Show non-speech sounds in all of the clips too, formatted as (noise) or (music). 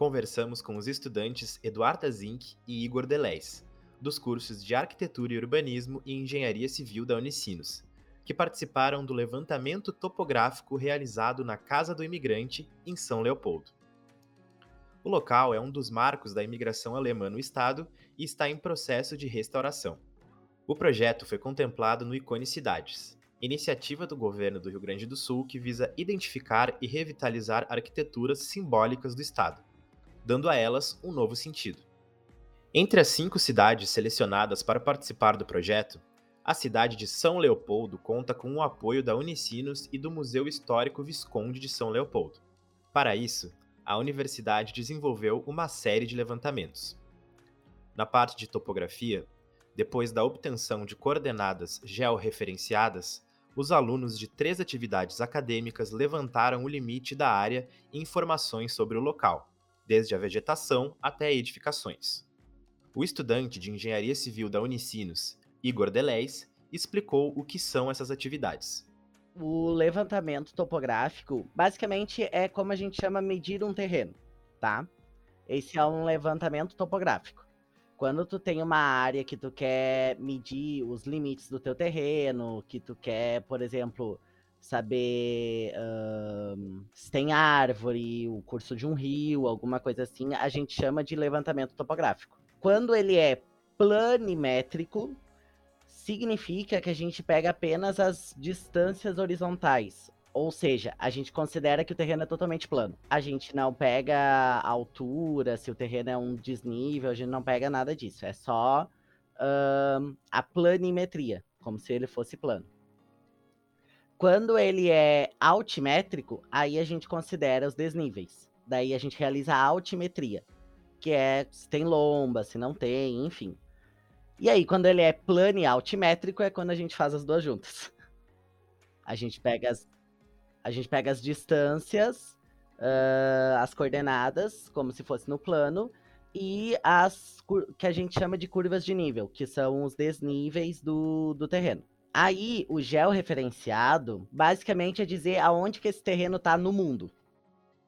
conversamos com os estudantes Eduarda Zink e Igor Delez, dos cursos de Arquitetura e Urbanismo e Engenharia Civil da Unicinos, que participaram do levantamento topográfico realizado na Casa do Imigrante, em São Leopoldo. O local é um dos marcos da imigração alemã no estado e está em processo de restauração. O projeto foi contemplado no Icone Cidades, iniciativa do governo do Rio Grande do Sul que visa identificar e revitalizar arquiteturas simbólicas do estado dando a elas um novo sentido. Entre as cinco cidades selecionadas para participar do projeto, a cidade de São Leopoldo conta com o apoio da Unicinos e do Museu Histórico Visconde de São Leopoldo. Para isso, a universidade desenvolveu uma série de levantamentos. Na parte de topografia, depois da obtenção de coordenadas georreferenciadas, os alunos de três atividades acadêmicas levantaram o limite da área e informações sobre o local, desde a vegetação até edificações. O estudante de Engenharia Civil da Unicinos, Igor Delez, explicou o que são essas atividades. O levantamento topográfico, basicamente, é como a gente chama medir um terreno, tá? Esse é um levantamento topográfico. Quando tu tem uma área que tu quer medir os limites do teu terreno, que tu quer, por exemplo, saber uh, se tem árvore, o curso de um rio, alguma coisa assim, a gente chama de levantamento topográfico. Quando ele é planimétrico, significa que a gente pega apenas as distâncias horizontais. Ou seja, a gente considera que o terreno é totalmente plano. A gente não pega a altura, se o terreno é um desnível, a gente não pega nada disso. É só a planimetria, como se ele fosse plano. Quando ele é altimétrico, aí a gente considera os desníveis. Daí a gente realiza a altimetria, que é se tem lomba, se não tem, enfim. E aí, quando ele é plano e altimétrico, é quando a gente faz as duas juntas. A gente pega as, a gente pega as distâncias, uh, as coordenadas, como se fosse no plano, e as que a gente chama de curvas de nível, que são os desníveis do, do terreno. Aí, o georreferenciado basicamente é dizer aonde que esse terreno está no mundo.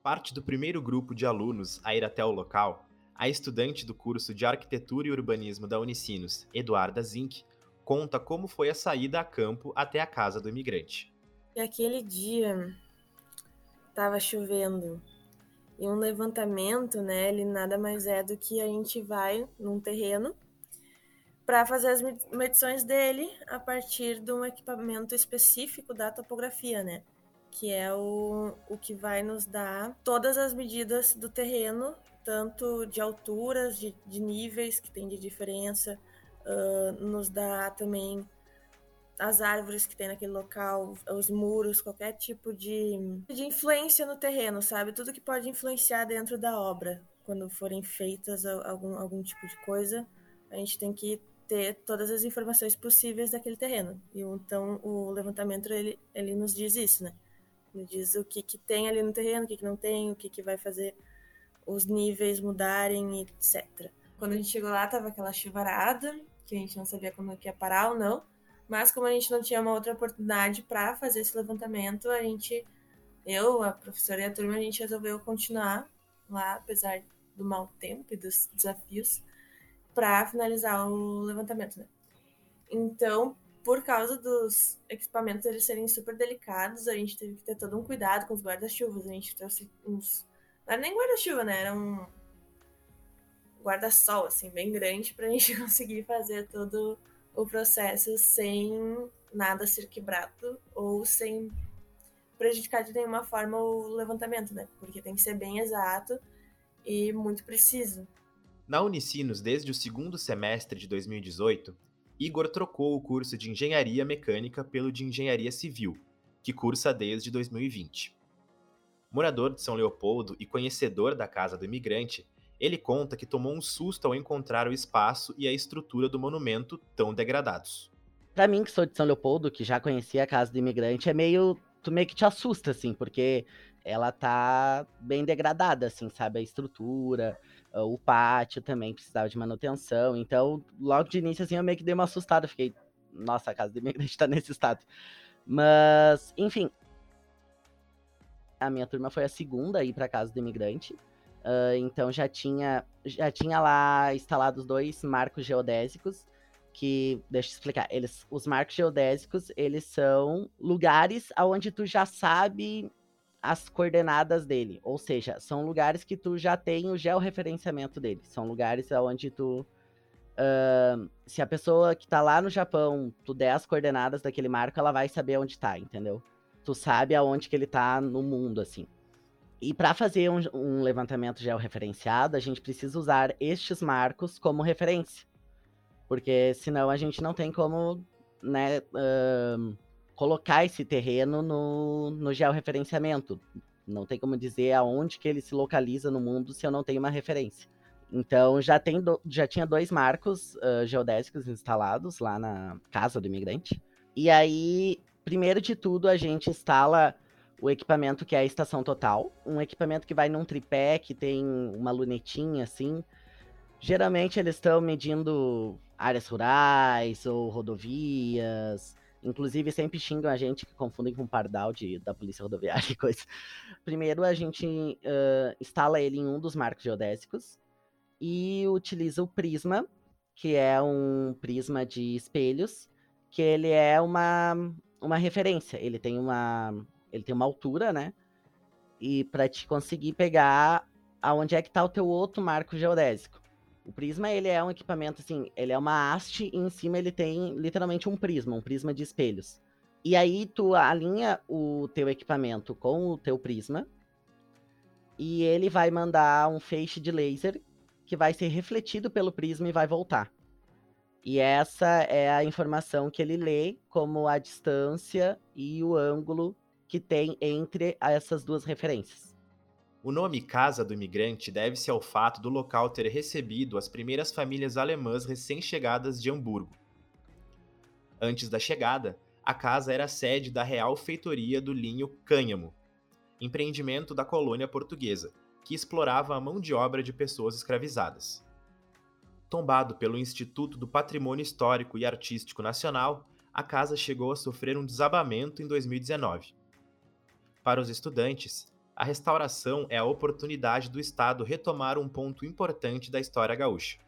Parte do primeiro grupo de alunos a ir até o local, a estudante do curso de Arquitetura e Urbanismo da Unicinos, Eduarda Zink, conta como foi a saída a campo até a casa do imigrante. E aquele dia estava chovendo. E um levantamento, né, ele nada mais é do que a gente vai num terreno para fazer as medições dele a partir de um equipamento específico da topografia, né? Que é o, o que vai nos dar todas as medidas do terreno, tanto de alturas, de, de níveis que tem de diferença, uh, nos dá também as árvores que tem naquele local, os muros, qualquer tipo de, de influência no terreno, sabe? Tudo que pode influenciar dentro da obra, quando forem feitas algum, algum tipo de coisa, a gente tem que ter todas as informações possíveis daquele terreno. E então o levantamento ele, ele nos diz isso, né? Ele diz o que, que tem ali no terreno, o que, que não tem, o que, que vai fazer os níveis mudarem, etc. Quando a gente chegou lá, tava aquela chuvarada, que a gente não sabia como que ia parar ou não. Mas como a gente não tinha uma outra oportunidade para fazer esse levantamento, a gente, eu, a professora e a turma, a gente resolveu continuar lá, apesar do mau tempo e dos desafios para finalizar o levantamento, né? Então, por causa dos equipamentos eles serem super delicados, a gente teve que ter todo um cuidado com os guarda-chuvas. A gente trouxe uns. Não era nem guarda-chuva, né? Era um guarda-sol, assim, bem grande, para a (laughs) gente conseguir fazer todo o processo sem nada ser quebrado ou sem prejudicar de nenhuma forma o levantamento, né? Porque tem que ser bem exato e muito preciso. Na Unicinos, desde o segundo semestre de 2018, Igor trocou o curso de Engenharia Mecânica pelo de Engenharia Civil, que cursa desde 2020. Morador de São Leopoldo e conhecedor da Casa do Imigrante, Ele conta que tomou um susto ao encontrar o espaço e a estrutura do monumento tão degradados. Para mim, que sou de São Leopoldo, que já conhecia a casa do imigrante, é meio. Tu meio que te assusta, assim, porque ela tá bem degradada, assim, sabe? A estrutura, o pátio também precisava de manutenção. Então, logo de início, assim, eu meio que dei uma assustada. Fiquei, nossa, a casa do imigrante tá nesse estado. Mas, enfim. A minha turma foi a segunda a ir pra casa do imigrante. Uh, então já tinha, já tinha lá instalados dois marcos geodésicos que, deixa eu explicar, eles, os marcos geodésicos, eles são lugares aonde tu já sabe as coordenadas dele, ou seja, são lugares que tu já tem o georreferenciamento dele, são lugares aonde tu uh, se a pessoa que tá lá no Japão, tu der as coordenadas daquele marco, ela vai saber onde tá, entendeu? Tu sabe aonde que ele tá no mundo, assim. E para fazer um, um, levantamento georreferenciado, a gente precisa usar estes marcos como referência. Porque senão a gente não tem como né, uh, colocar esse terreno no, no georreferenciamento. Não tem como dizer aonde que ele se localiza no mundo se eu não tenho uma referência. Então já, tem do, já tinha dois marcos uh, geodésicos instalados lá na casa do imigrante. E aí, primeiro de tudo, a gente instala o equipamento que é a estação total, um equipamento que vai num tripé, que tem uma lunetinha assim. Geralmente eles estão medindo áreas rurais ou rodovias. Inclusive, sempre xingam a gente que confundem com pardal de, da polícia rodoviária e coisa. Primeiro, a gente uh, instala ele em um dos marcos geodésicos e utiliza o prisma, que é um prisma de espelhos, que ele é uma, uma referência. Ele tem uma, ele tem uma altura, né? E para te conseguir pegar aonde é que tá o teu outro marco geodésico. O prisma, ele é um equipamento assim, ele é uma haste e em cima ele tem literalmente um prisma, um prisma de espelhos. E aí tu alinha o teu equipamento com o teu prisma e ele vai mandar um feixe de laser que vai ser refletido pelo prisma e vai voltar. E essa é a informação que ele lê como a distância e o ângulo que tem entre essas duas referências. O nome Casa do Imigrante deve-se ao fato do local ter recebido as primeiras famílias alemãs recém-chegadas de Hamburgo. Antes da chegada, a casa era sede da Real Feitoria do Linho Cânhamo, empreendimento da colônia portuguesa, que explorava a mão de obra de pessoas escravizadas. Tombado pelo Instituto do Patrimônio Histórico e Artístico Nacional, a casa chegou a sofrer um desabamento em 2019. Para os estudantes, a restauração é a oportunidade do Estado retomar um ponto importante da história gaúcha.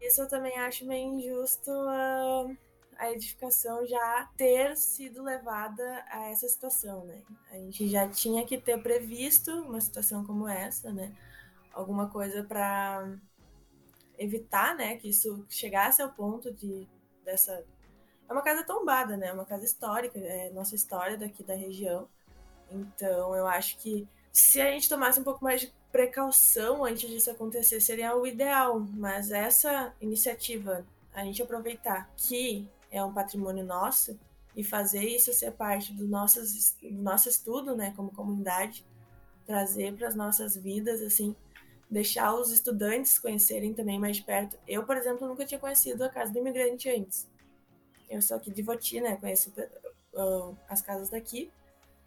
Isso eu também acho meio injusto a, a edificação já ter sido levada a essa situação, né? A gente já tinha que ter previsto uma situação como essa, né? Alguma coisa para evitar, né, que isso chegasse ao ponto de dessa é uma casa tombada, né? É uma casa histórica, é nossa história daqui da região. Então, eu acho que se a gente tomasse um pouco mais de precaução antes disso acontecer, seria o ideal. Mas essa iniciativa, a gente aproveitar que é um patrimônio nosso e fazer isso ser parte do nosso, do nosso estudo, né, como comunidade, trazer para as nossas vidas, assim, deixar os estudantes conhecerem também mais de perto. Eu, por exemplo, nunca tinha conhecido a Casa do Imigrante antes. Eu sou aqui de Voti, né, conheço uh, as casas daqui.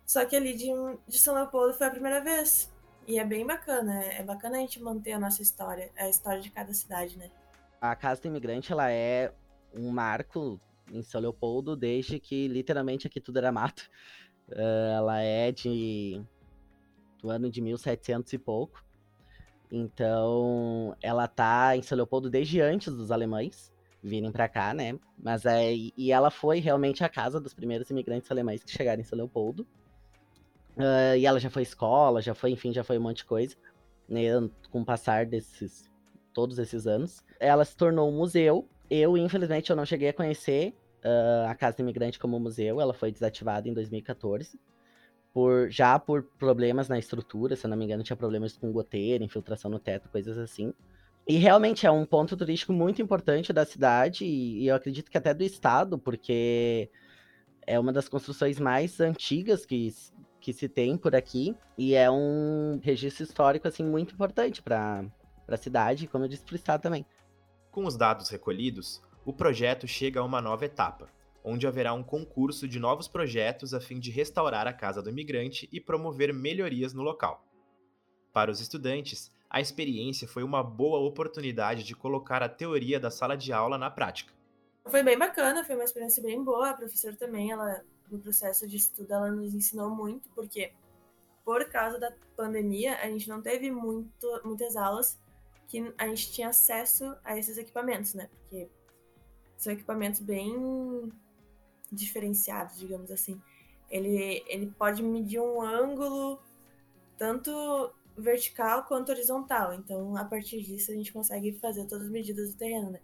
Só que ali de, de São Leopoldo foi a primeira vez. E é bem bacana, é bacana a gente manter a nossa história, a história de cada cidade, né? A Casa do Imigrante, ela é um marco em São Leopoldo desde que literalmente aqui tudo era mato. Uh, (laughs) ela é de do ano de 1700 e pouco. Então, ela tá em São Leopoldo desde antes dos alemães virem para cá, né? Mas é e ela foi realmente a casa dos primeiros imigrantes alemães que chegaram em São Leopoldo. Uh, e ela já foi escola, já foi, enfim, já foi um monte de coisa, né, com o passar desses, todos esses anos. Ela se tornou um museu. Eu, infelizmente, eu não cheguei a conhecer uh, a Casa do Imigrante como museu. Ela foi desativada em 2014. Por, já por problemas na estrutura, se eu não me engano, tinha problemas com goteira, infiltração no teto, coisas assim. E realmente é um ponto turístico muito importante da cidade, e, e eu acredito que até do estado, porque é uma das construções mais antigas que que se tem por aqui e é um registro histórico assim muito importante para para a cidade, como eu disse, para o estado também. Com os dados recolhidos, o projeto chega a uma nova etapa, onde haverá um concurso de novos projetos a fim de restaurar a casa do imigrante e promover melhorias no local. Para os estudantes, a experiência foi uma boa oportunidade de colocar a teoria da sala de aula na prática. Foi bem bacana, foi uma experiência bem boa. A professora também, ela no processo de estudo, ela nos ensinou muito, porque por causa da pandemia, a gente não teve muito, muitas aulas que a gente tinha acesso a esses equipamentos, né? Porque são equipamentos bem diferenciados, digamos assim. Ele, ele pode medir um ângulo tanto vertical quanto horizontal. Então, a partir disso, a gente consegue fazer todas as medidas do terreno, né?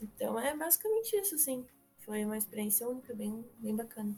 Então, é basicamente isso, sim. Foi uma experiência única, bem, bem bacana.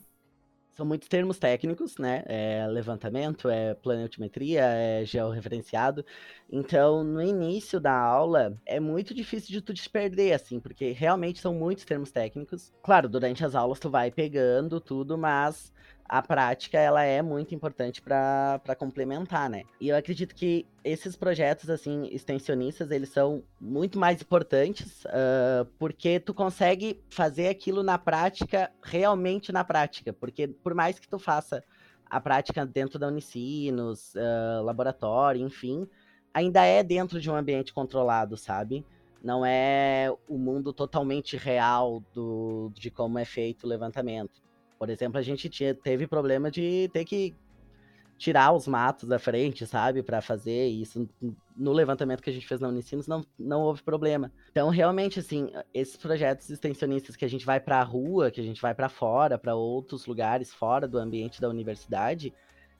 São muitos termos técnicos, né? É levantamento, é planetimetria, é georreferenciado. Então, no início da aula, é muito difícil de tu te perder, assim, porque realmente são muitos termos técnicos. Claro, durante as aulas tu vai pegando tudo, mas a prática ela é muito importante para complementar, né? E eu acredito que esses projetos assim extensionistas eles são muito mais importantes uh, porque tu consegue fazer aquilo na prática realmente na prática, porque por mais que tu faça a prática dentro da Unicinos, uh, laboratório, enfim, ainda é dentro de um ambiente controlado, sabe? Não é o mundo totalmente real do, de como é feito o levantamento. Por exemplo, a gente tinha, teve problema de ter que tirar os matos da frente, sabe, para fazer isso. No levantamento que a gente fez na Unicinos não, não houve problema. Então, realmente, assim, esses projetos extensionistas que a gente vai para a rua, que a gente vai para fora, para outros lugares fora do ambiente da universidade,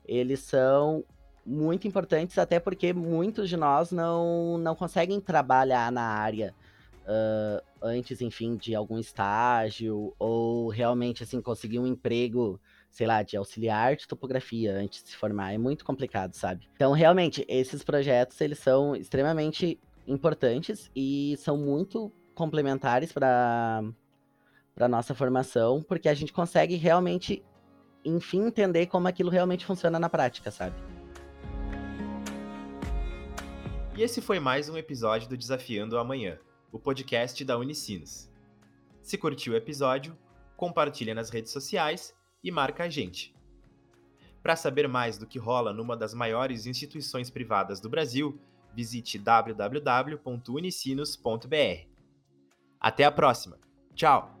eles são muito importantes, até porque muitos de nós não, não conseguem trabalhar na área uh, antes, enfim, de algum estágio, ou realmente, assim, conseguir um emprego, sei lá, de auxiliar de topografia antes de se formar. É muito complicado, sabe? Então, realmente, esses projetos, eles são extremamente importantes e são muito complementares para para nossa formação, porque a gente consegue realmente, enfim, entender como aquilo realmente funciona na prática, sabe? E esse foi mais um episódio do Desafiando o Amanhã o podcast da Unicinos. Se curtiu o episódio, compartilha nas redes sociais e marca a gente. Para saber mais do que rola numa das maiores instituições privadas do Brasil, visite www.unicinos.br. Até a próxima. Tchau!